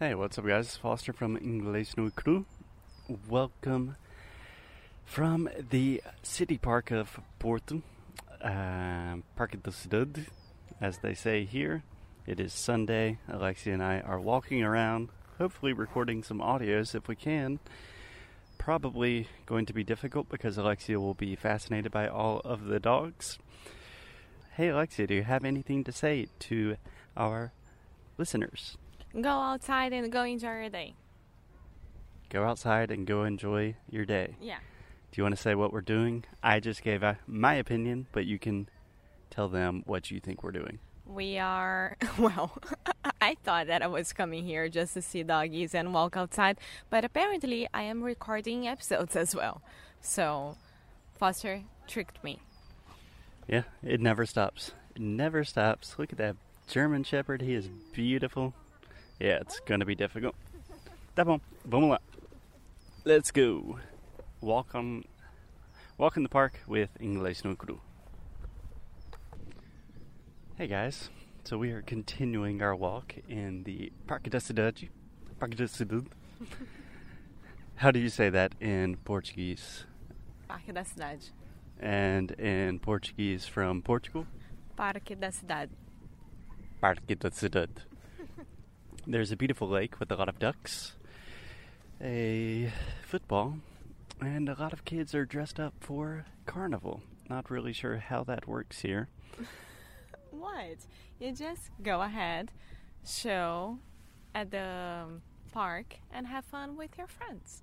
Hey, what's up, guys? Foster from Inglês no Cru. Welcome from the city park of Porto, uh, Parque da Cidade, as they say here. It is Sunday. Alexia and I are walking around, hopefully recording some audios if we can. Probably going to be difficult because Alexia will be fascinated by all of the dogs. Hey, Alexia, do you have anything to say to our listeners? Go outside and go enjoy your day. Go outside and go enjoy your day. Yeah. Do you want to say what we're doing? I just gave uh, my opinion, but you can tell them what you think we're doing. We are, well, I thought that I was coming here just to see doggies and walk outside, but apparently I am recording episodes as well. So, Foster tricked me. Yeah, it never stops. It never stops. Look at that German Shepherd. He is beautiful. Yeah, it's going to be difficult. Tá bom. Vamos lá. Let's go. Walk on walk in the park with Inglês no Cru. Hey guys. So we are continuing our walk in the Parque da Cidade. Parque da Cidade. How do you say that in Portuguese? Parque da Cidade. And in Portuguese from Portugal? Parque da Cidade. Parque da Cidade. There's a beautiful lake with a lot of ducks, a football, and a lot of kids are dressed up for carnival. Not really sure how that works here. What? You just go ahead, show at the um, park, and have fun with your friends.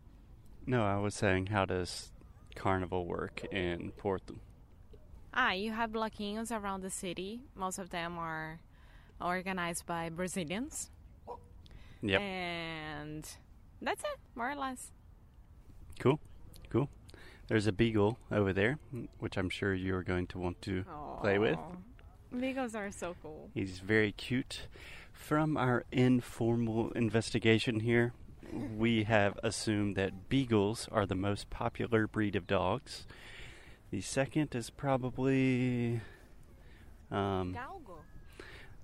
No, I was saying, how does carnival work in Porto? Ah, you have bloquinhos around the city. Most of them are organized by Brazilians. Yep. And that's it, more or less. Cool. Cool. There's a beagle over there, which I'm sure you're going to want to play with. Beagles are so cool. He's very cute. From our informal investigation here, we have assumed that beagles are the most popular breed of dogs. The second is probably. Um, Galgo.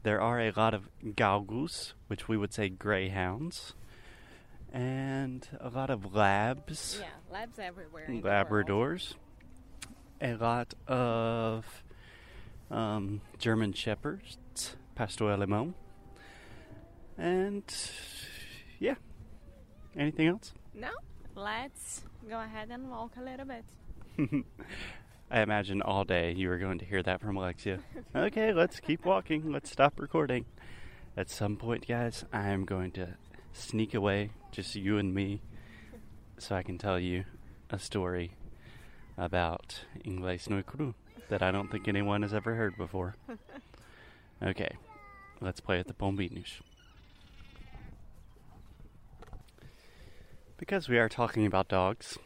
There are a lot of galgos, which we would say greyhounds, and a lot of labs. Yeah, labs everywhere. in the world. Labradors, a lot of um, German Shepherds, Pastor Alemão, and yeah. Anything else? No, let's go ahead and walk a little bit. I imagine all day you are going to hear that from Alexia. okay, let's keep walking. Let's stop recording. At some point, guys, I am going to sneak away, just you and me, so I can tell you a story about Inglês no Cru that I don't think anyone has ever heard before. Okay, let's play at the Pombinhos. Because we are talking about dogs,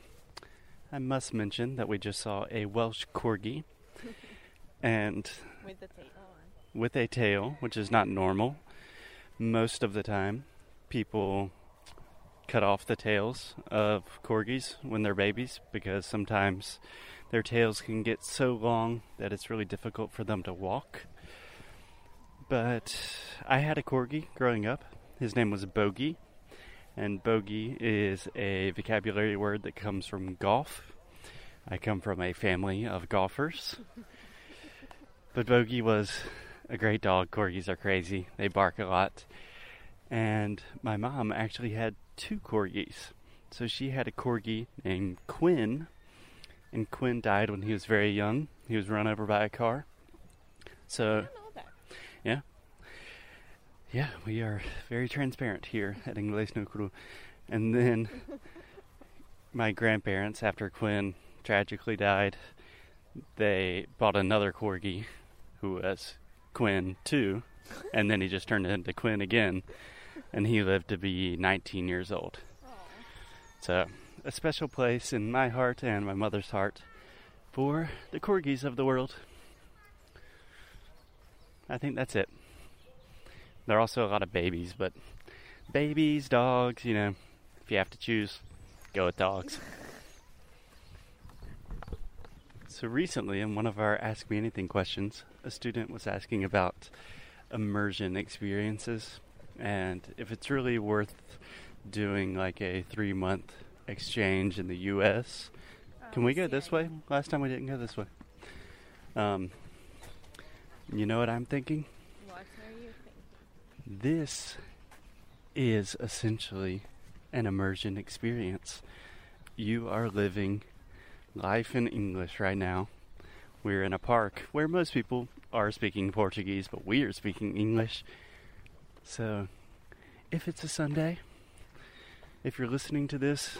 I must mention that we just saw a Welsh Corgi and With tail on. with a tail, which is not normal. Most of the time, people cut off the tails of corgis when they're babies because sometimes their tails can get so long that it's really difficult for them to walk. But I had a corgi growing up. His name was Bogey, and bogey is a vocabulary word that comes from golf. I come from a family of golfers. But Bogey was a great dog. Corgis are crazy. They bark a lot. And my mom actually had two corgis. So she had a corgi named Quinn. And Quinn died when he was very young. He was run over by a car. So, that. Yeah, we are very transparent here at Inglês no Cru. And then my grandparents, after Quinn tragically died, they bought another corgi who was Quinn too. And then he just turned into Quinn again. And he lived to be 19 years old. So, a special place in my heart and my mother's heart for the corgis of the world. I think that's it. There are also a lot of babies, but babies, dogs, you know, if you have to choose, go with dogs. So recently, in one of our Ask Me Anything questions, a student was asking about immersion experiences. and if it's really worth doing like a three month exchange in the U.S. Can we go this way? Last time we didn't go this way. Um, you know what I'm thinking? What are you thinking? This is essentially an immersion experience. You are living life in English right now. We're in a park where most people are speaking Portuguese, but we are speaking English. So, if it's a Sunday, if you're listening to this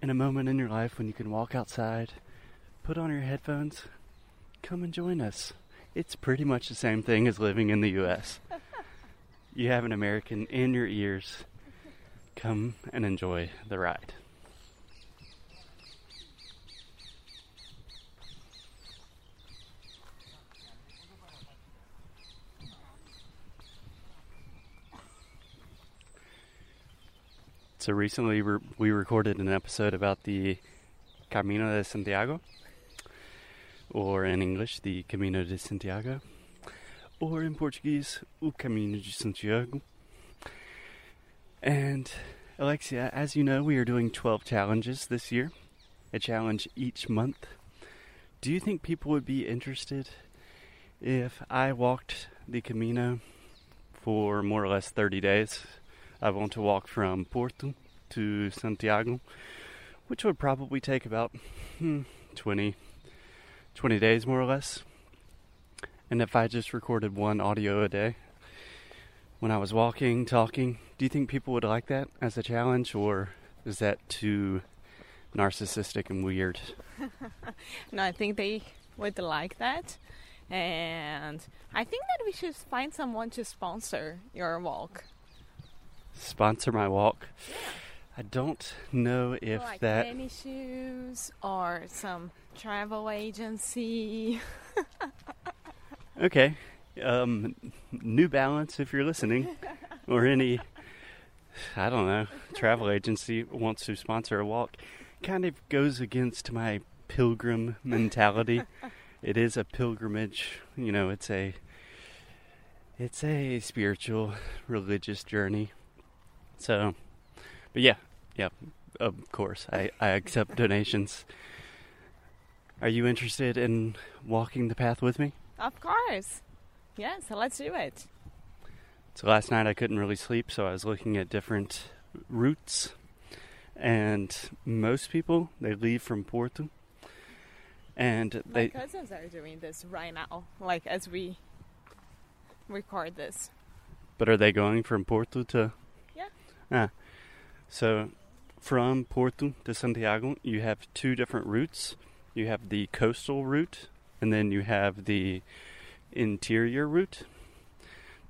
in a moment in your life when you can walk outside, put on your headphones, come and join us. It's pretty much the same thing as living in the US. You have an American in your ears. Come and enjoy the ride. So recently re- we recorded an episode about the Camino de Santiago, or in English, the Camino de Santiago, or in Portuguese, o Caminho de Santiago. And Alexia, as you know, we are doing 12 challenges this year, a challenge each month. Do you think people would be interested if I walked the Camino for more or less 30 days? I want to walk from Porto to Santiago, which would probably take about hmm, 20, 20 days more or less. And if I just recorded one audio a day when I was walking, talking, do you think people would like that as a challenge, or is that too narcissistic and weird? No, I think they would like that. And I think that we should find someone to sponsor your walk. Sponsor my walk. Yeah. I don't know if like that. any shoes or some travel agency. Okay. Um, New Balance, if you're listening, or any, I don't know, travel agency wants to sponsor a walk, kind of goes against my pilgrim mentality. it is a pilgrimage, you know, it's a, it's a spiritual, religious journey. So, but yeah, yeah, of course, I, I accept donations. Are you interested in walking the path with me? Of course. Yeah, so let's do it. So last night I couldn't really sleep, so I was looking at different routes. And most people they leave from Porto, and My they cousins are doing this right now, like as we record this. but are they going from Porto to? Yeah. Ah, so from Porto to Santiago, you have two different routes. You have the coastal route, and then you have the interior route.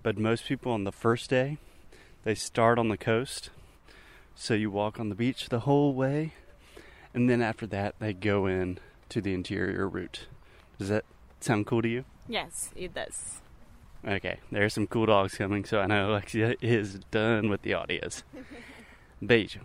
But most people on the first day, they start on the coast. So you walk on the beach the whole way, and then after that, they go in to the interior route. Does that sound cool to you? Yes, it does. Okay, there are some cool dogs coming, so I know Alexia is done with the audios. Beijo.